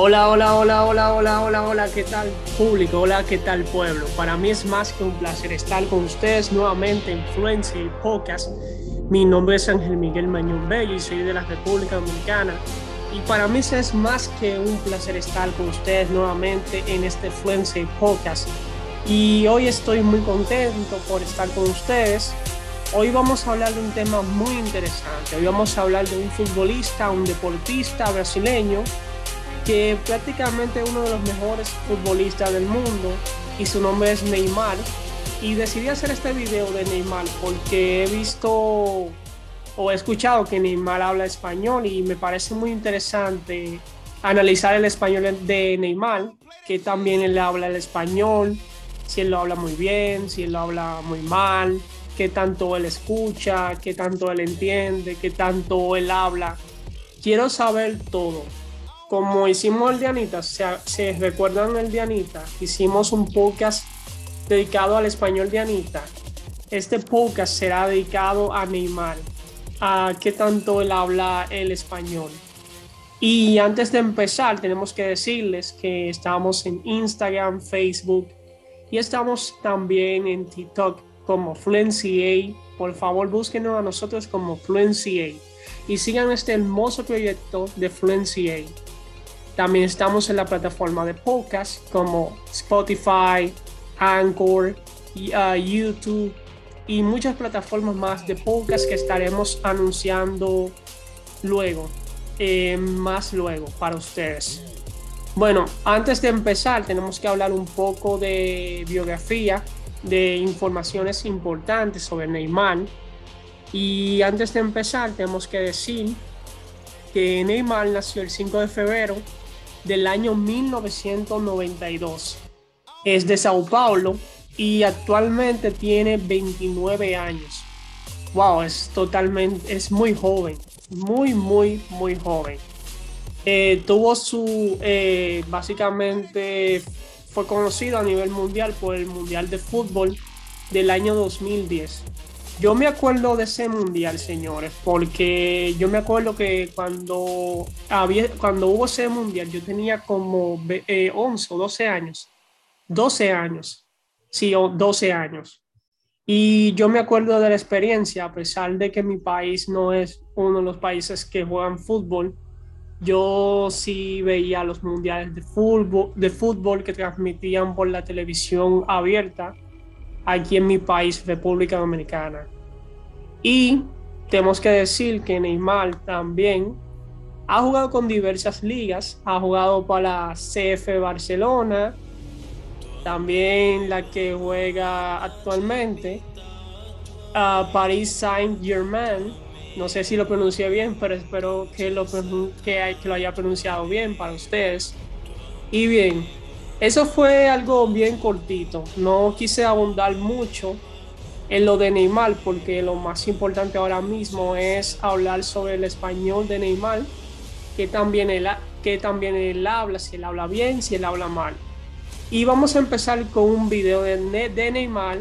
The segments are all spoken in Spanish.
Hola, hola, hola, hola, hola, hola, hola, ¿qué tal público? Hola, ¿qué tal pueblo? Para mí es más que un placer estar con ustedes nuevamente en Fluency Podcast. Mi nombre es Ángel Miguel Mañón Bello y soy de la República Dominicana. Y para mí es más que un placer estar con ustedes nuevamente en este Fluency Podcast. Y hoy estoy muy contento por estar con ustedes. Hoy vamos a hablar de un tema muy interesante. Hoy vamos a hablar de un futbolista, un deportista brasileño que prácticamente es uno de los mejores futbolistas del mundo y su nombre es Neymar. Y decidí hacer este video de Neymar porque he visto o he escuchado que Neymar habla español y me parece muy interesante analizar el español de Neymar, que también él habla el español, si él lo habla muy bien, si él lo habla muy mal, qué tanto él escucha, qué tanto él entiende, qué tanto él habla. Quiero saber todo como hicimos el Dianita, se, se recuerdan el Dianita, hicimos un podcast dedicado al español de Anita. Este podcast será dedicado a Neymar, a qué tanto él habla el español. Y antes de empezar, tenemos que decirles que estamos en Instagram, Facebook y estamos también en TikTok como Fluency. Por favor, búsquenos a nosotros como Fluency y sigan este hermoso proyecto de Fluency. También estamos en la plataforma de podcast como Spotify, Anchor, uh, YouTube y muchas plataformas más de podcast que estaremos anunciando luego, eh, más luego para ustedes. Bueno, antes de empezar tenemos que hablar un poco de biografía, de informaciones importantes sobre Neymar. Y antes de empezar tenemos que decir que Neymar nació el 5 de febrero del año 1992. Es de Sao Paulo y actualmente tiene 29 años. Wow, es totalmente, es muy joven, muy, muy, muy joven. Eh, tuvo su, eh, básicamente fue conocido a nivel mundial por el Mundial de Fútbol del año 2010. Yo me acuerdo de ese mundial, señores, porque yo me acuerdo que cuando, había, cuando hubo ese mundial, yo tenía como 11 eh, o 12 años. 12 años. Sí, 12 años. Y yo me acuerdo de la experiencia, a pesar de que mi país no es uno de los países que juegan fútbol, yo sí veía los mundiales de fútbol, de fútbol que transmitían por la televisión abierta aquí en mi país, República Dominicana. Y tenemos que decir que Neymar también ha jugado con diversas ligas, ha jugado para CF Barcelona, también la que juega actualmente, a Paris Saint Germain. No sé si lo pronuncié bien, pero espero que lo, que, que lo haya pronunciado bien para ustedes. Y bien, eso fue algo bien cortito. No quise abundar mucho en lo de Neymar, porque lo más importante ahora mismo es hablar sobre el español de Neymar, que también él, que también él habla, si él habla bien, si él habla mal. Y vamos a empezar con un video de, Neymar.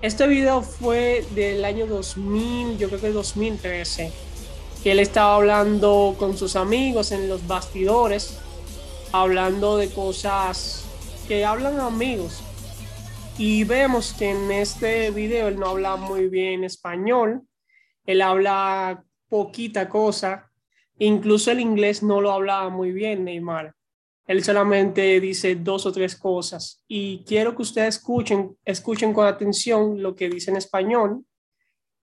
Este video fue del año 2000, yo creo que 2013, que él estaba hablando con sus amigos en los bastidores hablando de cosas que hablan amigos. Y vemos que en este video él no habla muy bien español, él habla poquita cosa, incluso el inglés no lo hablaba muy bien Neymar. Él solamente dice dos o tres cosas y quiero que ustedes escuchen, escuchen con atención lo que dice en español.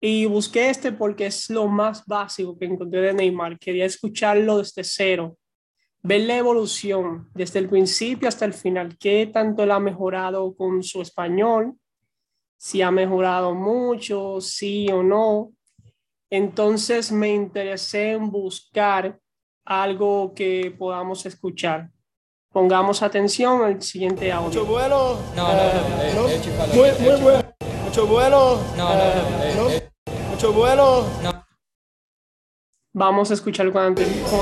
Y busqué este porque es lo más básico que encontré de Neymar. Quería escucharlo desde cero ver la evolución desde el principio hasta el final, qué tanto él ha mejorado con su español, si ha mejorado mucho, sí o no. Entonces me interesé en buscar algo que podamos escuchar. Pongamos atención al siguiente audio. Mucho bueno. No, no, no. muy, muy bueno. Mucho bueno. No, no, no. Mucho bueno. No. Vamos a escuchar con,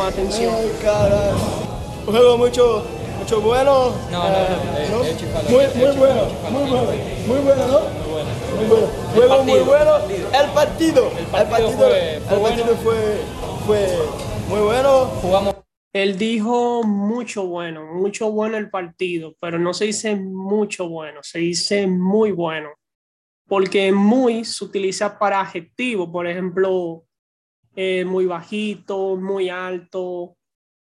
atención. un juego mucho, mucho bueno. No, no, no, eh, muy, muy bueno, muy bueno, muy bueno, ¿no? Muy bueno. Juego muy bueno. El partido, el partido, fue, el partido fue, fue muy bueno. Jugamos. Él dijo mucho bueno, mucho bueno el partido, pero no se dice mucho bueno, se dice muy bueno, porque muy se utiliza para adjetivo, por ejemplo, eh, muy bajito, muy alto,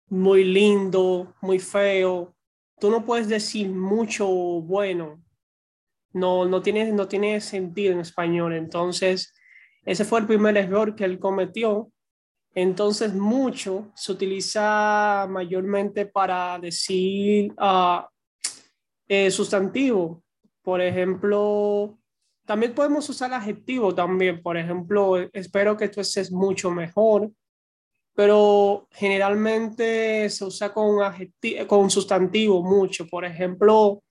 muy lindo, muy feo. Tú no puedes decir mucho bueno, no, no, tiene, no tiene sentido en español, entonces ese fue el primer error que él cometió entonces, mucho se utiliza mayormente para decir uh, sustantivo. Por ejemplo, también podemos usar adjetivo también. Por ejemplo, espero que tú estés mucho mejor. Pero generalmente se usa con, con sustantivo mucho. Por ejemplo,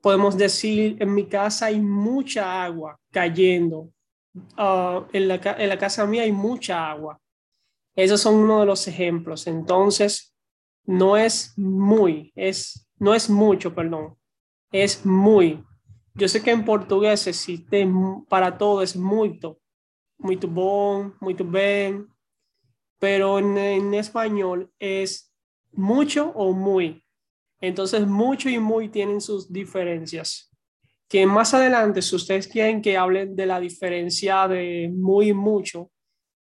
podemos decir, en mi casa hay mucha agua cayendo. Ah, en, la, en la casa mía hay mucha agua. Esos son uno de los ejemplos. Entonces, no es muy, es, no es mucho, perdón, es muy. Yo sé que en portugués existe para todo, es muito, muito bom, muito bem, pero en, en español es mucho o muy. Entonces, mucho y muy tienen sus diferencias. Que más adelante, si ustedes quieren que hablen de la diferencia de muy y mucho,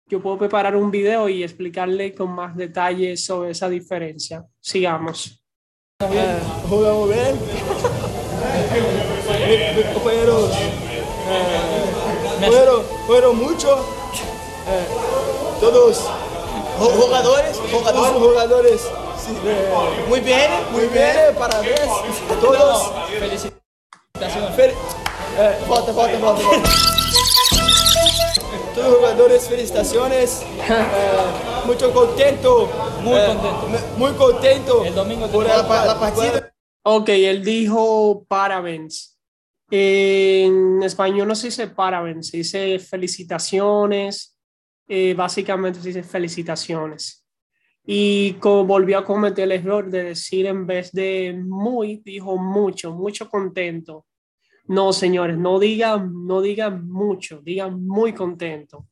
yo puedo preparar un video y explicarle con más detalles sobre esa diferencia. Sigamos. Eh, jugamos bien. Fueron, fueron, fueron muchos. Eh, todos jugadores, jugadores, jugadores. Sí, eh, muy bien, muy bien, parabéns a todos. Felicitaciones. Fel eh, falta, falta, falta. falta todos los jugadores, felicitaciones. Eh, mucho contento. Muy contento. Muy contento. El domingo por la, la partida. Ok, él dijo parabéns. En español no se dice parabéns, se dice felicitaciones. Eh, básicamente se dice felicitaciones. Y como volvió a cometer el error de decir en vez de muy, dijo mucho, mucho contento. No, señores, no digan, no digan mucho, digan muy contento,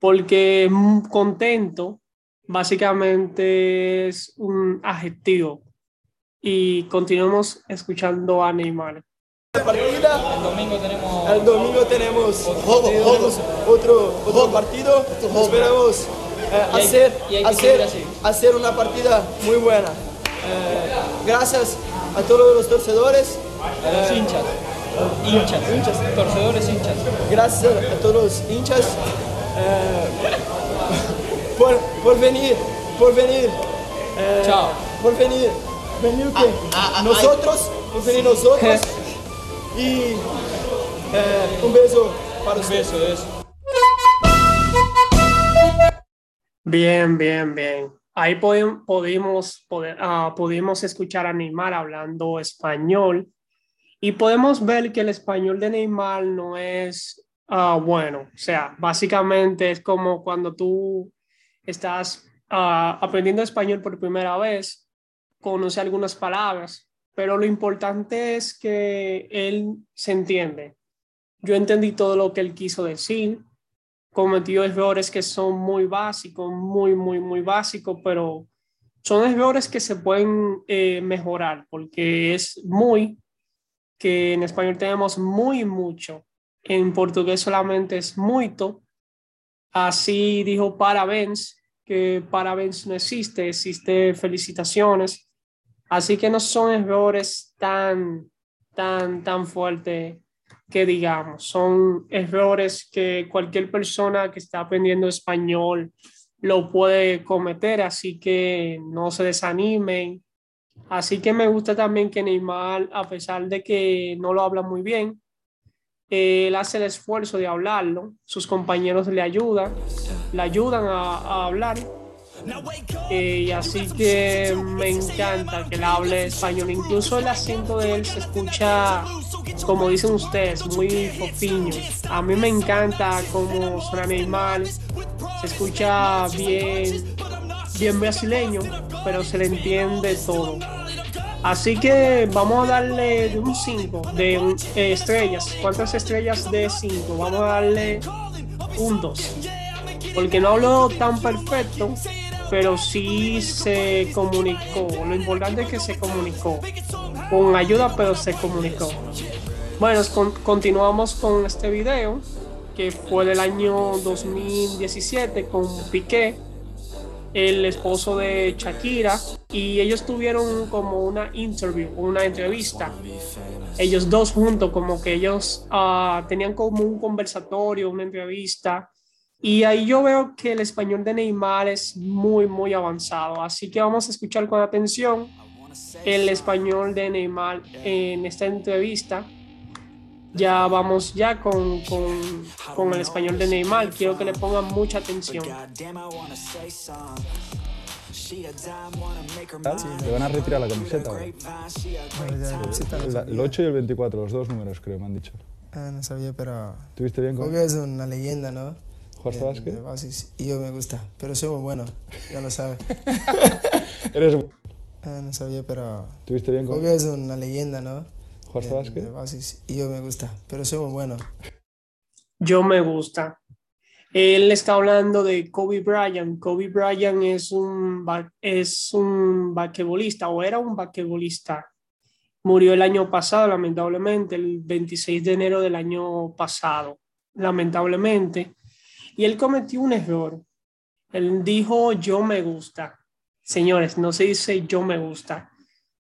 porque contento básicamente es un adjetivo. Y continuamos escuchando a Neymar. Partida. El domingo tenemos, el domingo tenemos otro, otro, partido. Esperamos eh, hacer, hacer, hacer una partida muy buena. Eh, gracias a todos los torcedores. A los hinchas. Hinchas, hinchas, torcedores hinchas. Gracias a todos los hinchas eh, por, por, venir, por venir. Eh, Chao. Por venir. Venir que ah, ah, nosotros, por venir nosotros. y eh, un beso para ustedes. Un beso, eso. Bien, bien, bien. Ahí pudimos, poder, uh, pudimos escuchar a Neymar hablando español y podemos ver que el español de Neymar no es uh, bueno. O sea, básicamente es como cuando tú estás uh, aprendiendo español por primera vez, conoce algunas palabras, pero lo importante es que él se entiende. Yo entendí todo lo que él quiso decir, cometió errores que son muy básicos, muy, muy, muy básicos, pero son errores que se pueden eh, mejorar porque es muy que en español tenemos muy mucho, en portugués solamente es muito. Así dijo parabéns, que parabéns no existe, existe felicitaciones. Así que no son errores tan, tan, tan fuertes que digamos, son errores que cualquier persona que está aprendiendo español lo puede cometer, así que no se desanimen, Así que me gusta también que Neymar, a pesar de que no lo habla muy bien, él hace el esfuerzo de hablarlo, sus compañeros le ayudan, le ayudan a, hablar. Eh, y así que me encanta que él hable español. Incluso el acento de él se escucha, como dicen ustedes, muy fofiño. A mí me encanta cómo suena Neymar, se escucha bien, bien brasileño, pero se le entiende todo. Así que vamos a darle de un 5, de eh, estrellas. ¿Cuántas estrellas de 5? Vamos a darle un 2. Porque no hablo tan perfecto, pero sí se comunicó. Lo importante es que se comunicó. Con ayuda, pero se comunicó. Bueno, continuamos con este video que fue del año 2017 con Piqué, el esposo de Shakira, y ellos tuvieron como una entrevista. Ellos dos juntos, como que ellos uh, tenían como un conversatorio, una entrevista. Y ahí yo veo que el español de Neymar es muy, muy avanzado. Así que vamos a escuchar con atención el español de Neymar en esta entrevista ya vamos ya con, con, con, el español de Neymar. Quiero que le pongan mucha atención. Sí, le van a retirar la camiseta. El, 8 y el 24, los dos números creo, me han dicho. Ah, no sabía, pero... ¿Tuviste bien con es una leyenda, ¿no? ¿Jugaste básquet? Y yo me gusta, pero soy muy bueno, ya lo sabes. Eres... Ah, no sabía, pero... ¿Tuviste bien con es una leyenda, ¿no? ¿Jugaste básquet? Y yo me gusta, pero soy muy bueno. Yo me gusta. Él está hablando de Kobe Bryant. Kobe Bryant es un, es un basquetbolista o era un basquetbolista. Murió el año pasado, lamentablemente, el 26 de enero del año pasado, lamentablemente. Y él cometió un error. Él dijo, yo me gusta. Señores, no se dice yo me gusta.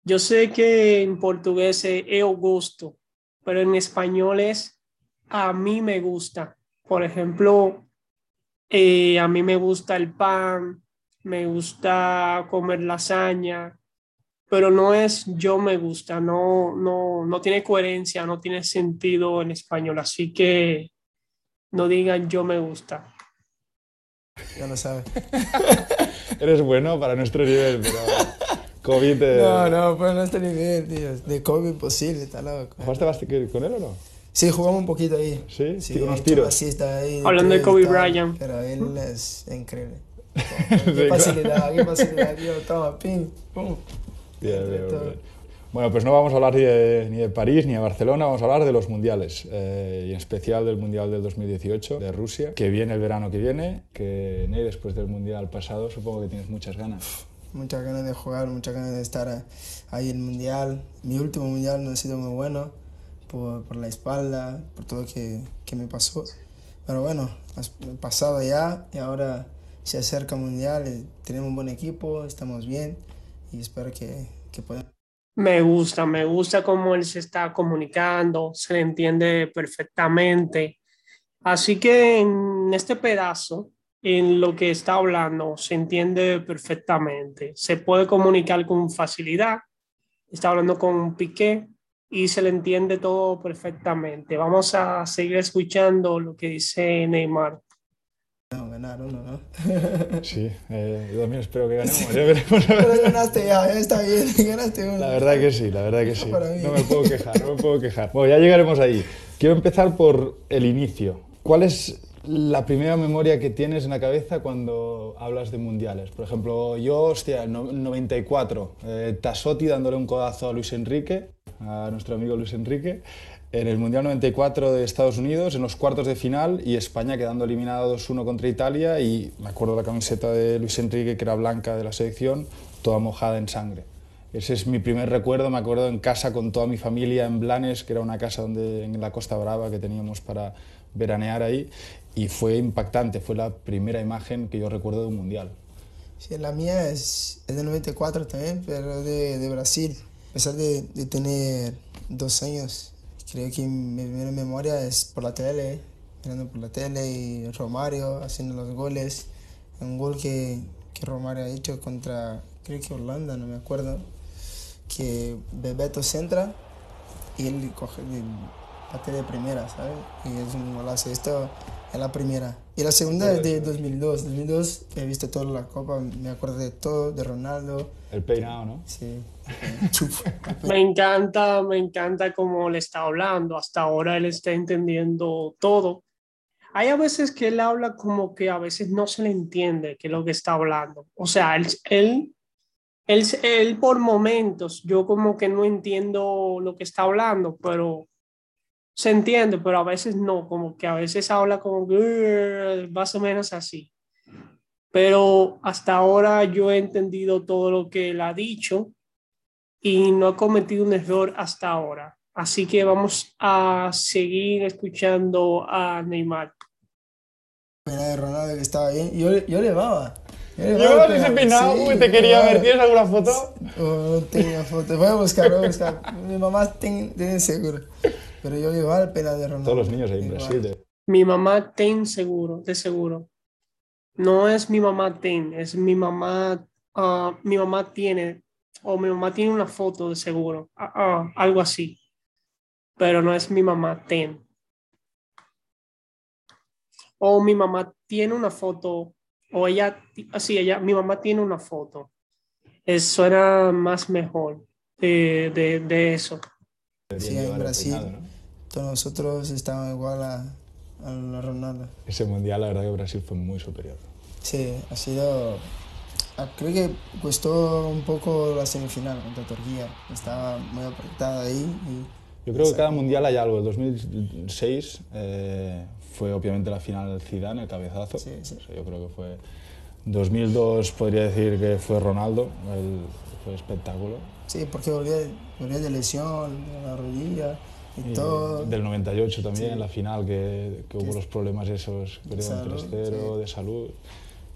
Yo sé que en portugués es eu gusto, pero en español es a mí me gusta. Por ejemplo, eh, a mí me gusta el pan, me gusta comer lasaña, pero no es yo me gusta, no, no, no tiene coherencia, no tiene sentido en español, así que no digan yo me gusta. Ya lo sabes. Eres bueno para nuestro nivel, pero COVID. No, no, pues no este nivel, tío. De COVID imposible, está loco. ¿Jugaste bastante con él o no? Sí, jugamos un poquito ahí. Sí, sí unos tiros. Ahí, Hablando de Kobe Bryant. Pero él es increíble. qué facilidad, qué facilidad, tío. Toma, ping, pum. Bien, bien, bien. Bueno, pues no vamos a hablar ni de, ni de, París ni de Barcelona, vamos a hablar de los mundiales, eh, y en especial del Mundial del 2018 de Rusia, que viene el verano que viene, que Ney, después del Mundial pasado, supongo que tienes muchas ganas muchas ganas de jugar, muchas ganas de estar ahí en el mundial. Mi último mundial no ha sido muy bueno por, por la espalda, por todo que, que me pasó. Pero bueno, pasado ya y ahora se acerca el mundial, eh, tenemos un buen equipo, estamos bien y espero que, que. Me gusta, me gusta cómo él se está comunicando, se le entiende perfectamente. Así que en este pedazo en lo que está hablando se entiende perfectamente, se puede comunicar con facilidad, está hablando con Piqué y se le entiende todo perfectamente. Vamos a seguir escuchando lo que dice Neymar. No, ganaron, ¿no? sí, eh, yo también espero que ganemos. Ya veremos. Pero ganaste ya, está bien, ganaste La verdad que sí, la verdad que sí. No me puedo quejar, no me puedo quejar. Bueno, ya llegaremos ahí. Quiero empezar por el inicio. ¿Cuál es la primera memoria que tienes en la cabeza cuando hablas de mundiales. Por ejemplo, yo, hostia, en 94, eh, Tassotti dándole un codazo a Luis Enrique, a nuestro amigo Luis Enrique, en el Mundial 94 de Estados Unidos, en los cuartos de final, y España quedando eliminado 2-1 contra Italia, y me acuerdo la camiseta de Luis Enrique, que era blanca de la selección, toda mojada en sangre. Ese es mi primer recuerdo, me acuerdo en casa con toda mi familia en Blanes, que era una casa donde, en la Costa Brava que teníamos para veranear ahí, y fue impactante, fue la primera imagen que yo recuerdo de un mundial. Sí, la mía es, es de 94 también, pero de, de Brasil. A pesar de, de, tener dos años, creo que mi primera memoria es por la tele, mirando por la tele y Romario haciendo los goles. Un gol que, que Romario ha hecho contra, creo que Holanda, no me acuerdo, que Bebeto centra y él coge bate de primera, ¿sabes? Y es un golazo. Esto es la primera. Y la segunda es de 2002. 2002 he visto toda la copa, me acuerdo de todo, de Ronaldo. El peinado, ¿no? Sí. me encanta, me encanta cómo le está hablando. Hasta ahora él está entendiendo todo. hay a veces que él habla como que a veces no se le entiende que es lo que está hablando. O sea, él, él, él, él por momentos, yo como que no entiendo lo que está hablando, pero se entiende, pero a veces no, como que a veces habla como que más o menos así. Pero hasta ahora yo he entendido todo lo que él ha dicho y no ha cometido un error hasta ahora. Así que vamos a seguir escuchando a Neymar. Pena de Ronaldo que estaba bien. Yo, yo le va. Yo ese peinado, sí, te quería ver. ¿Tienes alguna foto? Oh, no tenía foto. Voy a buscar, voy a buscar. Mi mamá tiene, seguro. Pero yo el pena de Ronaldo. Todos los niños ahí en Brasil. Eh. Mi mamá tiene seguro, de seguro. No es mi mamá tiene, es mi mamá. Uh, mi mamá tiene, o mi mamá tiene una foto de seguro. Uh, uh, algo así pero no es mi mamá ten. O mi mamá tiene una foto, o ella, así, ella, mi mamá tiene una foto. Eso era más mejor de, de, de eso. Sí, en Brasil, todos nosotros estábamos igual a, a la Ronaldo. Ese mundial, la verdad que Brasil fue muy superior. Sí, ha sido ah, creo que costó un poco la semifinal contra Turquía. Estaba muy apretada ahí y yo creo que cada mundial hay algo. El 2006 eh, fue obviamente la final Zidane, el cabezazo. yo creo que fue. 2002 podría decir que fue Ronaldo, el, fue espectáculo. Sí, porque volvía, de lesión, de la rodilla y, todo. Del 98 también, en la final, que, que hubo los problemas esos, creo, 3-0 de salud.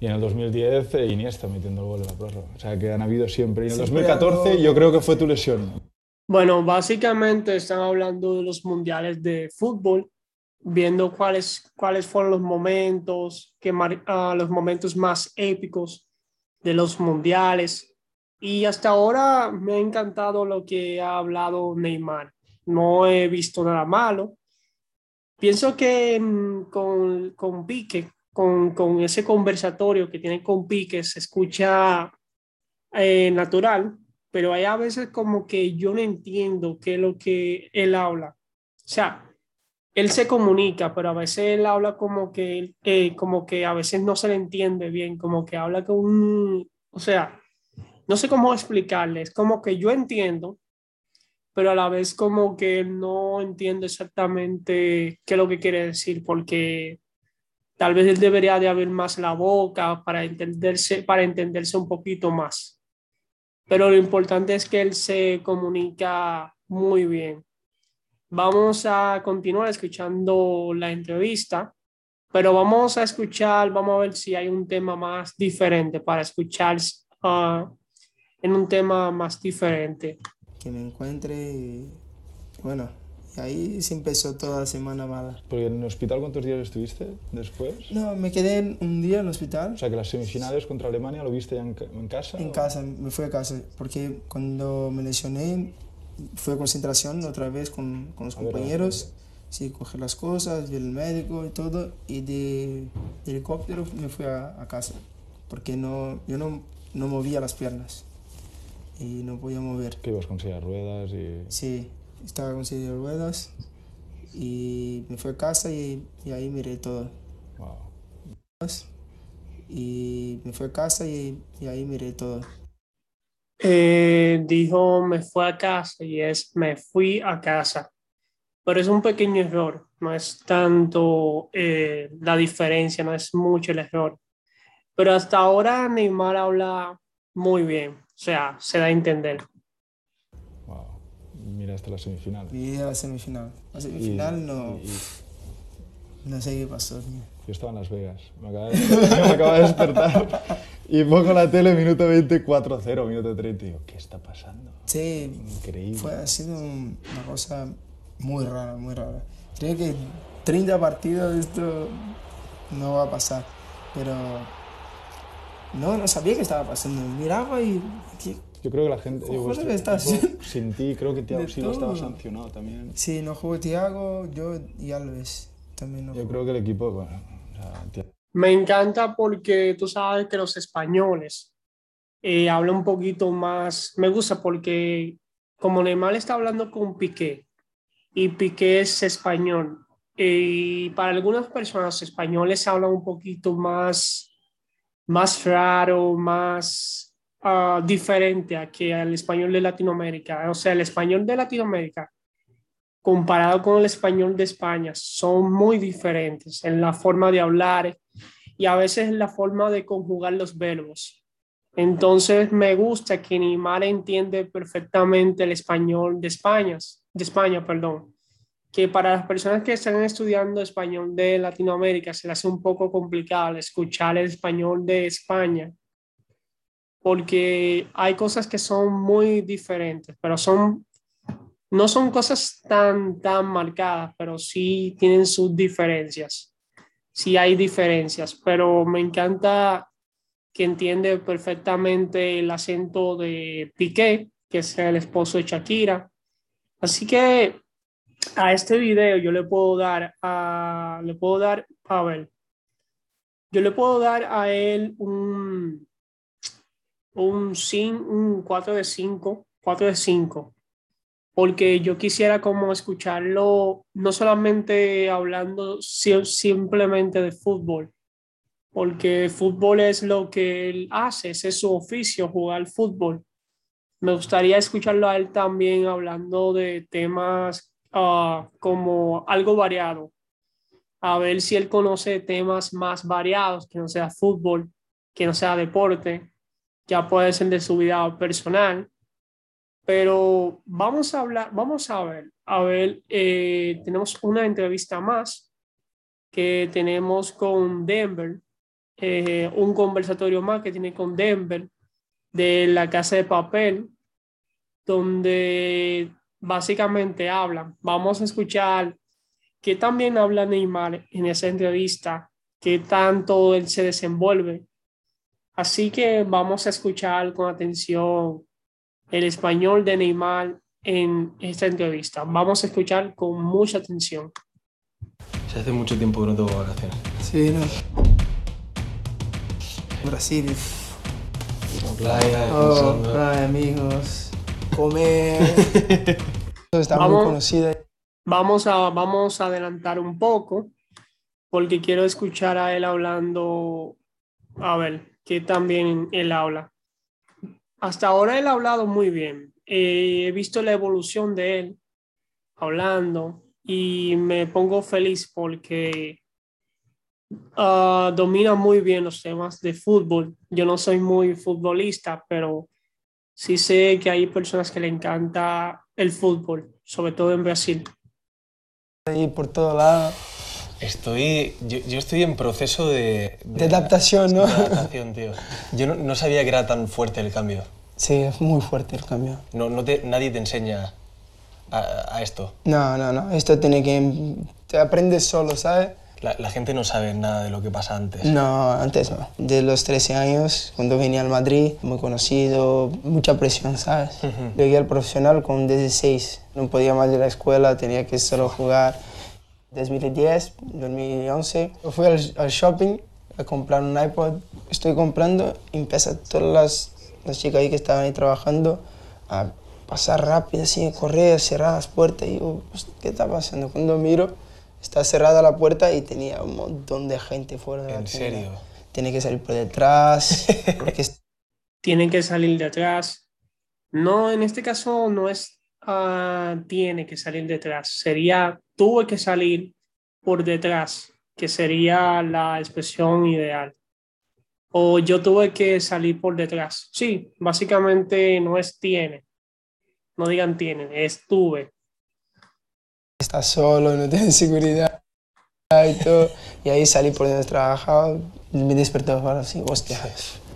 Y en el 2010 eh, Iniesta metiendo el gol en la prórroga. O sea que han habido siempre. Y en el 2014 yo creo que fue tu lesión. Bueno, básicamente están hablando de los mundiales de fútbol, viendo cuáles, cuáles fueron los momentos, que, uh, los momentos más épicos de los mundiales. Y hasta ahora me ha encantado lo que ha hablado Neymar. No he visto nada malo. Pienso que con, con Pique, con, con, ese conversatorio que tiene con Pique, se escucha eh, natural pero hay a veces como que yo no entiendo qué es lo que él habla. O sea, él se comunica, pero a veces él habla como que, eh, como que a veces no se le entiende bien, como que habla con un, o sea, no sé cómo explicarles, como que yo entiendo, pero a la vez como que no entiendo exactamente qué es lo que quiere decir, porque tal vez él debería de abrir más la boca para entenderse, para entenderse un poquito más pero lo importante es que él se comunica muy bien. Vamos a continuar escuchando la entrevista, pero vamos a escuchar, vamos a ver si hay un tema más diferente para escuchar uh, en un tema más diferente. Que me encuentre, bueno, y ahí se empezó toda la semana mala. ¿Porque en el hospital cuántos días estuviste después? No, me quedé un día en el hospital. O sea, que las semifinales contra Alemania lo viste ya en, casa. En casa, me fui a casa, porque cuando me lesioné fue a concentración otra vez con, con los compañeros. Sí, coger las cosas, ver el médico y todo, y de, helicóptero me fui a, a, casa, porque no, yo no, no movía las piernas y no podía mover. ¿Qué ibas con silla de ruedas? Y... Sí, estaba con silla de ruedas y me fui a casa y, y ahí miré todo. Wow. Y me fui a casa y, y ahí miré todo. Eh, dijo me fui a casa y es me fui a casa. Pero es un pequeño error, no es tanto eh, la diferencia, no es mucho el error. Pero hasta ahora Neymar habla muy bien, sea, se da a entender miraste la semifinal. Vi la semifinal. La semifinal no. no sé qué pasó. Yo estaba en Las Vegas. Me acaba de, me de despertar. y pongo la tele, minuto 24-0, minuto 30. Y digo, ¿qué está pasando? Sí. Increíble. Fue, ha sido una cosa muy rara, muy rara. Creo que 30 partidos esto no va a pasar. Pero no, no sabía qué estaba pasando. Miraba y yo creo que la gente. Yo, sin ti, creo que Thiago Silva estaba sancionado también. Sí, no jugó Thiago, yo y Alves también no Yo creo que el equipo. Me encanta porque tú sabes que los españoles eh, hablan un poquito más. Me gusta porque, como Neymar está hablando con Piqué y Piqué es español, Y para algunas personas españoles hablan un poquito más, más raro, más uh, diferente a que el español de Latinoamérica. O sea, el español de Latinoamérica comparado con el español de España son muy diferentes en la forma de hablar y a veces en la forma de conjugar los verbos. Entonces me gusta que Neymar entiende perfectamente el español de España, de España, perdón que para las personas que están estudiando español de Latinoamérica se les hace un poco complicado escuchar el español de España, porque hay cosas que son muy diferentes, pero son, no son cosas tan, tan marcadas, pero sí tienen sus diferencias. Sí hay diferencias, pero me encanta que entiende perfectamente el acento de Piqué, que es el esposo de Shakira. Así que a este video yo le puedo dar a, le puedo dar, a ver, yo le puedo dar a él un, un, un 4 de 5, 4 de 5, porque yo quisiera como escucharlo no solamente hablando simplemente de fútbol, porque fútbol es lo que él hace, es su oficio, jugar fútbol. Me gustaría escucharlo a él también hablando de temas Ah, como algo variado, a ver si él conoce temas más variados, que no sea fútbol, que no sea deporte, ya puede ser de su vida personal, pero vamos a hablar, vamos a ver, a ver, eh, tenemos una entrevista más que tenemos con Denver, eh, un conversatorio más que tiene con Denver de la casa de papel, donde básicamente hablan. Vamos a escuchar qué también habla Neymar en esa entrevista, qué tanto él se desenvuelve. Así que vamos a escuchar con atención el español de Neymar en esta entrevista. Vamos a escuchar con mucha atención. Se hace mucho tiempo que no tengo vacaciones. Sí, no. Brasil. Playa, oh, playa, amigos comer. Está vamos, muy conocida. Vamos a, vamos a adelantar un poco porque quiero escuchar a él hablando, a ver, que también él habla. Hasta ahora él ha hablado muy bien. Eh, he visto la evolución de él hablando y me pongo feliz porque uh, domina muy bien los temas de fútbol. Yo no soy muy futbolista, pero sí sé que hay personas que le encanta el fútbol, sobre todo en Brasil. Ahí por todo lado. Estoy, yo, yo, estoy en proceso de, de, adaptación, ¿no? De adaptación, tío. Yo no, no, sabía que era tan fuerte el cambio. Sí, es muy fuerte el cambio. No, no te, nadie te enseña a, a, esto. No, no, no. Esto tiene que... Te aprendes solo, ¿sabes? La, la, gente no sabe nada de lo que pasa antes. No, antes no. De los 13 años, cuando venía al Madrid, muy conocido, mucha presión, ¿sabes? Llegué al profesional con 16. No podía más a la escuela, tenía que solo jugar. 2010, 2011, fui al, al, shopping a comprar un iPod. Estoy comprando y empiezan todas las, las chicas ahí que estaban ahí trabajando a pasar rápido, así, a correr, a cerrar las puertas. Y yo, pues, ¿qué está pasando? Cuando miro, está cerrada la puerta y tenía un montón de gente fuera de ¿En la serio? Tiene que salir por detrás. porque... Tienen que salir de atrás. No, en este caso no es uh, tiene que salir detrás. Sería tuve que salir por detrás, que sería la expresión ideal. O yo tuve que salir por detrás. Sí, básicamente no es tiene. No digan tiene, es tuve estás solo, no tienes seguridad y todo. Y ahí salí por donde trabajaba, me desperté para así, hostia,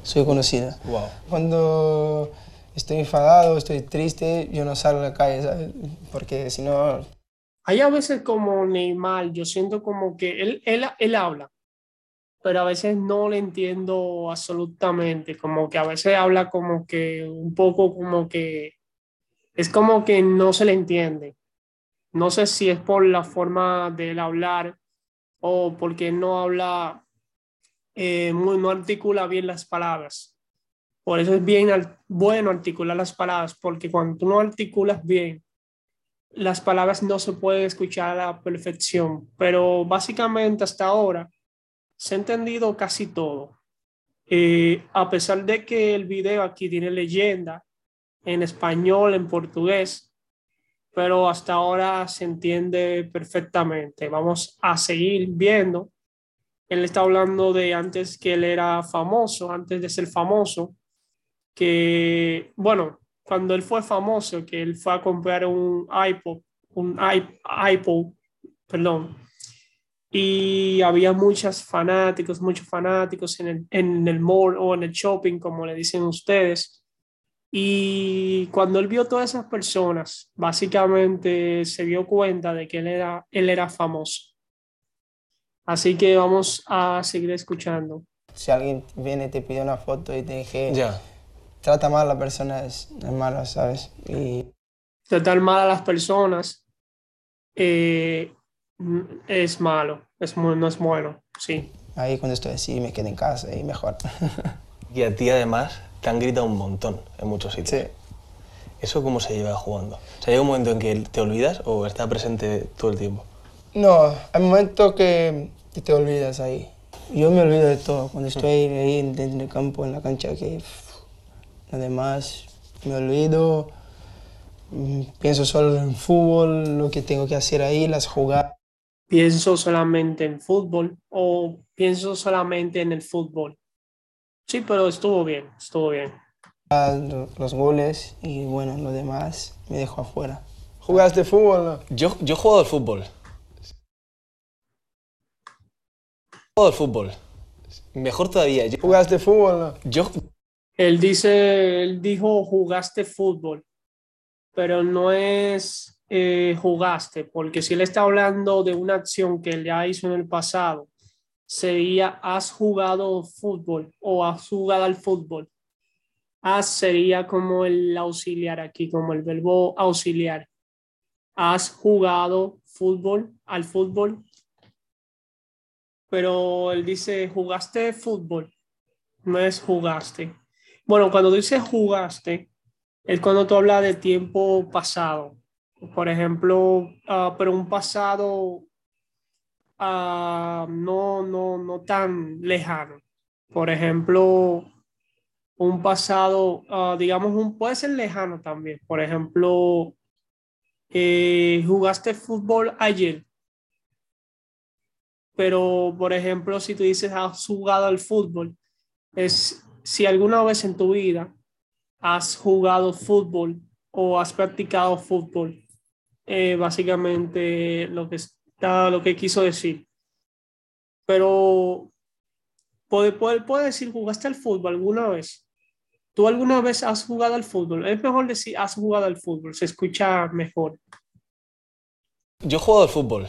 soy conocida. Wow. Cuando estoy enfadado, estoy triste, yo no salgo a la calle, ¿sabes? Porque si no... Hay a veces como Neymar, yo siento como que él, él, él habla, pero a veces no le entiendo absolutamente, como que a veces habla como que un poco como que es como que no se le entiende. No sé si es por la forma de hablar o porque no habla, eh, muy, no articula bien las palabras. Por eso es bien bueno articular las palabras, porque cuando tú no articulas bien las palabras no se pueden escuchar a la perfección, pero básicamente hasta ahora se ha entendido casi todo. Eh, a pesar de que el video aquí tiene leyenda en español, en portugués, pero hasta ahora se entiende perfectamente. Vamos a seguir viendo. Él está hablando de antes que él era famoso, antes de ser famoso, que, bueno, cuando él fue famoso, que él fue a comprar un iPod, un iPod, perdón, y había muchos fanáticos, muchos fanáticos en el, en el mall o en el shopping, como le dicen ustedes. Y cuando él vio todas esas personas, básicamente se dio cuenta de que él era, él era famoso. Así que vamos a seguir escuchando. Si alguien viene y te pide una foto y te dije, ya. Trata mal a la persona, es, malo, ¿sabes? Y... Tratar mal a las personas eh, es malo es muy, no es bueno, sí. Ahí cuando estoy así me quedo en casa y mejor. y a ti además te han gritado un montón en muchos sitios. Sí. ¿Eso cómo se lleva jugando? O sea, ¿Llega un momento en que te olvidas o está presente todo el tiempo? No, hay momentos que, que te olvidas ahí. Yo me olvido de todo. Cuando estoy ahí en el campo, en la cancha, que además me olvido, mm, pienso solo en fútbol, lo que tengo que hacer ahí, las jugadas pienso solamente en fútbol o pienso solamente en el fútbol. Sí, pero estuvo bien, estuvo bien. Los goles y bueno, lo demás me dejo afuera. ¿Jugaste fútbol? Yo, yo he jugado al fútbol. He jugado al fútbol. Mejor todavía. ¿Jugaste fútbol? Yo... Él dice, él dijo jugaste fútbol, pero no es eh, jugaste, porque si él está hablando de una acción que él ya hizo en el pasado, sería has jugado fútbol o has jugado al fútbol. Has sería como el auxiliar aquí, como el verbo auxiliar. Has jugado fútbol al fútbol. Pero él dice, jugaste fútbol. No es jugaste. Bueno, cuando dice jugaste, es cuando tú hablas de tiempo pasado por ejemplo, ah, pero un pasado uh, no, no, no tan lejano. Por ejemplo, un pasado, ah, digamos, un, puede ser lejano también. Por ejemplo, eh, jugaste fútbol ayer. Pero, por ejemplo, si tú dices has jugado al fútbol, es si alguna vez en tu vida has jugado fútbol o has practicado fútbol eh, básicamente lo que, está, lo que quiso decir. Pero puede, puede, puede decir, ¿jugaste al fútbol alguna vez? ¿Tú alguna vez has jugado al fútbol? Es mejor decir, has jugado al fútbol, se escucha mejor. Yo he jugado al fútbol.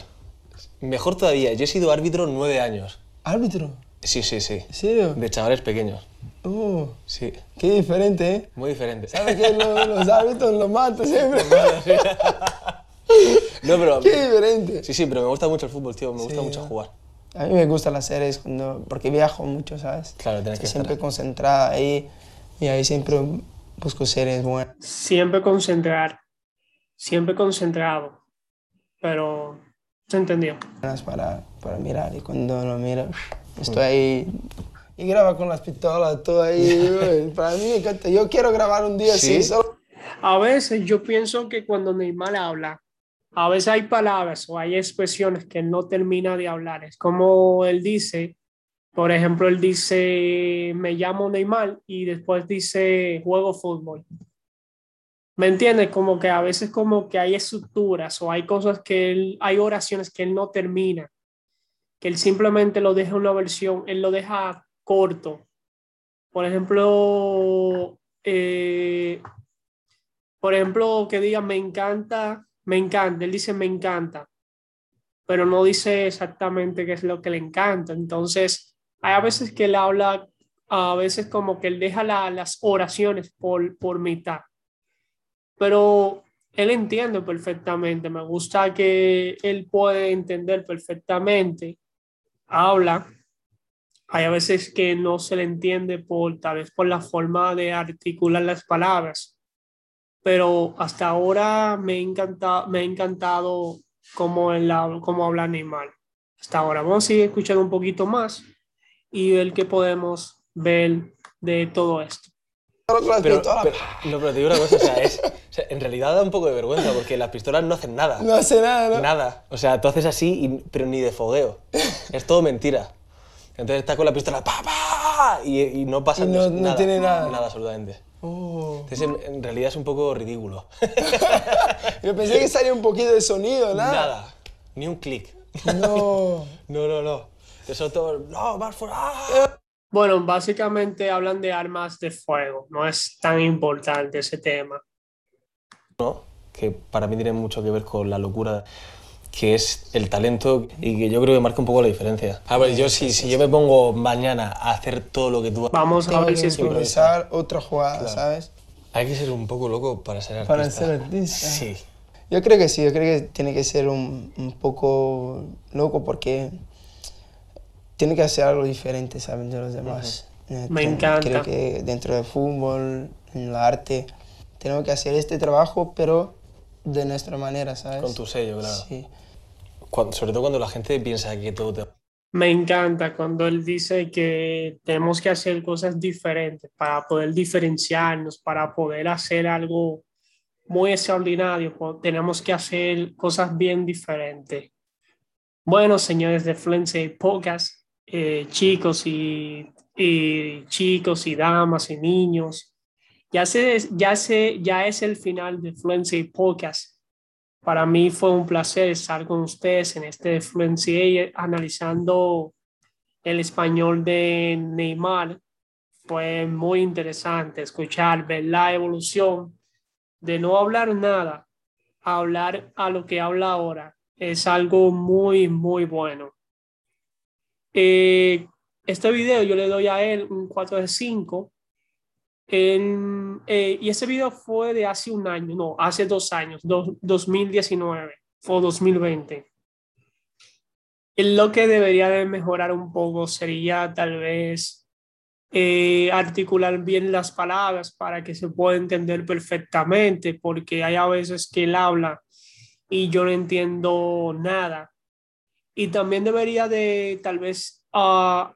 Mejor todavía, yo he sido árbitro nueve años. ¿Árbitro? Sí, sí, sí. ¿En serio? De chavales pequeños. Oh, sí. Qué diferente, ¿eh? Muy diferente. ¿Sabes que los, los árbitros los matan siempre? No, pero... Qué diferente. Sí, sí, pero me gusta mucho el fútbol, tío. Me gusta mucho jugar. A mí me gustan las series cuando, porque viajo mucho, ¿sabes? Claro, tienes que Siempre concentrada ahí y ahí siempre busco series buenas. Siempre concentrar, siempre concentrado, pero se entendió. Para, para mirar y cuando lo miro, estoy ahí y graba con las pistolas, todo ahí. para mí me encanta. Yo quiero grabar un día así. Solo... A veces yo pienso que cuando Neymar habla, a veces hay palabras o hay expresiones que no termina de hablar. Es como él dice, por ejemplo, él dice, me llamo Neymar y después dice, juego fútbol. ¿Me entiendes? Como que a veces como que hay estructuras o hay cosas que él, hay oraciones que él no termina, que él simplemente lo deja una versión, él lo deja corto. Por ejemplo, eh, por ejemplo, que diga me encanta me encanta, él dice me encanta, pero no dice exactamente qué es lo que le encanta. Entonces, hay a veces que él habla, a veces como que él deja las oraciones por, por mitad, pero él entiende perfectamente, me gusta que él puede entender perfectamente, habla. Hay a veces que no se le entiende por tal vez por la forma de articular las palabras pero hasta ahora me, encanta, me ha encantado cómo, cómo habla Neymar. Hasta ahora. Vamos a seguir escuchando un poquito más y ver qué podemos ver de todo esto. Pero, no, pero te digo una cosa, o sea, es, en realidad da un poco de vergüenza porque las pistolas no hacen nada. No hace nada, ¿no? Nada. O sea, tú haces así, pero ni de fogueo. es todo mentira. Entonces estás con la pistola, ¡pa, pa! Y, no pasa no, nada. No tiene nada. Nada, absolutamente. Oh. Entonces, en, realidad es un poco ridículo. Yo pensé que salía un poquito de sonido, nada. Nada. Ni un clic. No. no, no, no. Eso todo, no, más fuera. Bueno, básicamente hablan de armas de fuego. No es tan importante ese tema. No, que para mí tiene mucho que ver con la locura que es el talento y que yo creo que marca un poco la diferencia. A ver, yo si, si yo me pongo mañana a hacer todo lo que tú Vamos a ver si es improvisar otra jugada, ¿sabes? Hay que ser un poco loco para ser artista. Para ser artista. Sí. Yo creo que sí, yo creo que tiene que ser un, un poco loco porque tiene que hacer algo diferente, ¿sabes? De los demás. Eh, Me encanta. Creo que dentro del fútbol, en el arte, tenemos que hacer este trabajo, pero de nuestra manera, ¿sabes? Con tu sello, claro. Sí. sobre todo cuando la gente piensa que todo te... Me encanta cuando él dice que tenemos que hacer cosas diferentes para poder diferenciarnos, para poder hacer algo muy extraordinario. Tenemos que hacer cosas bien diferentes. Bueno, señores de Fluency Podcast, eh, chicos y, chicos y damas y niños. Ya, se, ya, se, ya es el final de Fluency Podcast. Para mí fue un placer estar con ustedes en este Fluency analizando el español de Neymar. Fue muy interesante escuchar, ver la evolución de no hablar nada a hablar a lo que habla ahora. Es algo muy, muy bueno. Eh, este video yo le doy a él un 4 de 5. Eh, y ese video fue de hace un año, no, hace dos años, 2019, fue 2020. Lo que debería de mejorar un poco sería tal vez eh, articular bien las palabras para que se pueda entender perfectamente, porque hay a veces que él habla y yo no entiendo nada. Y también debería de tal vez uh,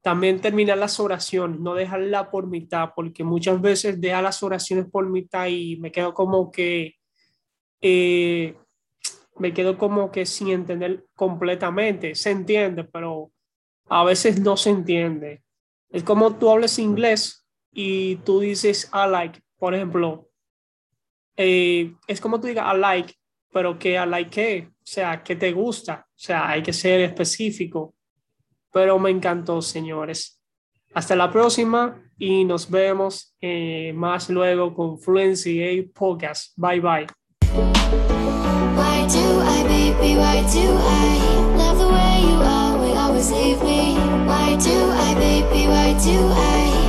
también terminar las oraciones, no dejarla por mitad, porque muchas veces deja las oraciones por mitad y me quedo como que, eh, me quedo como que sin entender completamente. Se entiende, pero a veces no se entiende. Es como tú hables inglés y tú dices I like, por ejemplo, eh, es como tú digas I like, pero que I like qué, o sea, ¿qué te gusta? O sea, hay que ser específico. Pero me encantó, señores. Hasta la próxima y nos vemos eh, más luego con Fluency A Podcast. Bye bye. Why do I, baby? Why do I?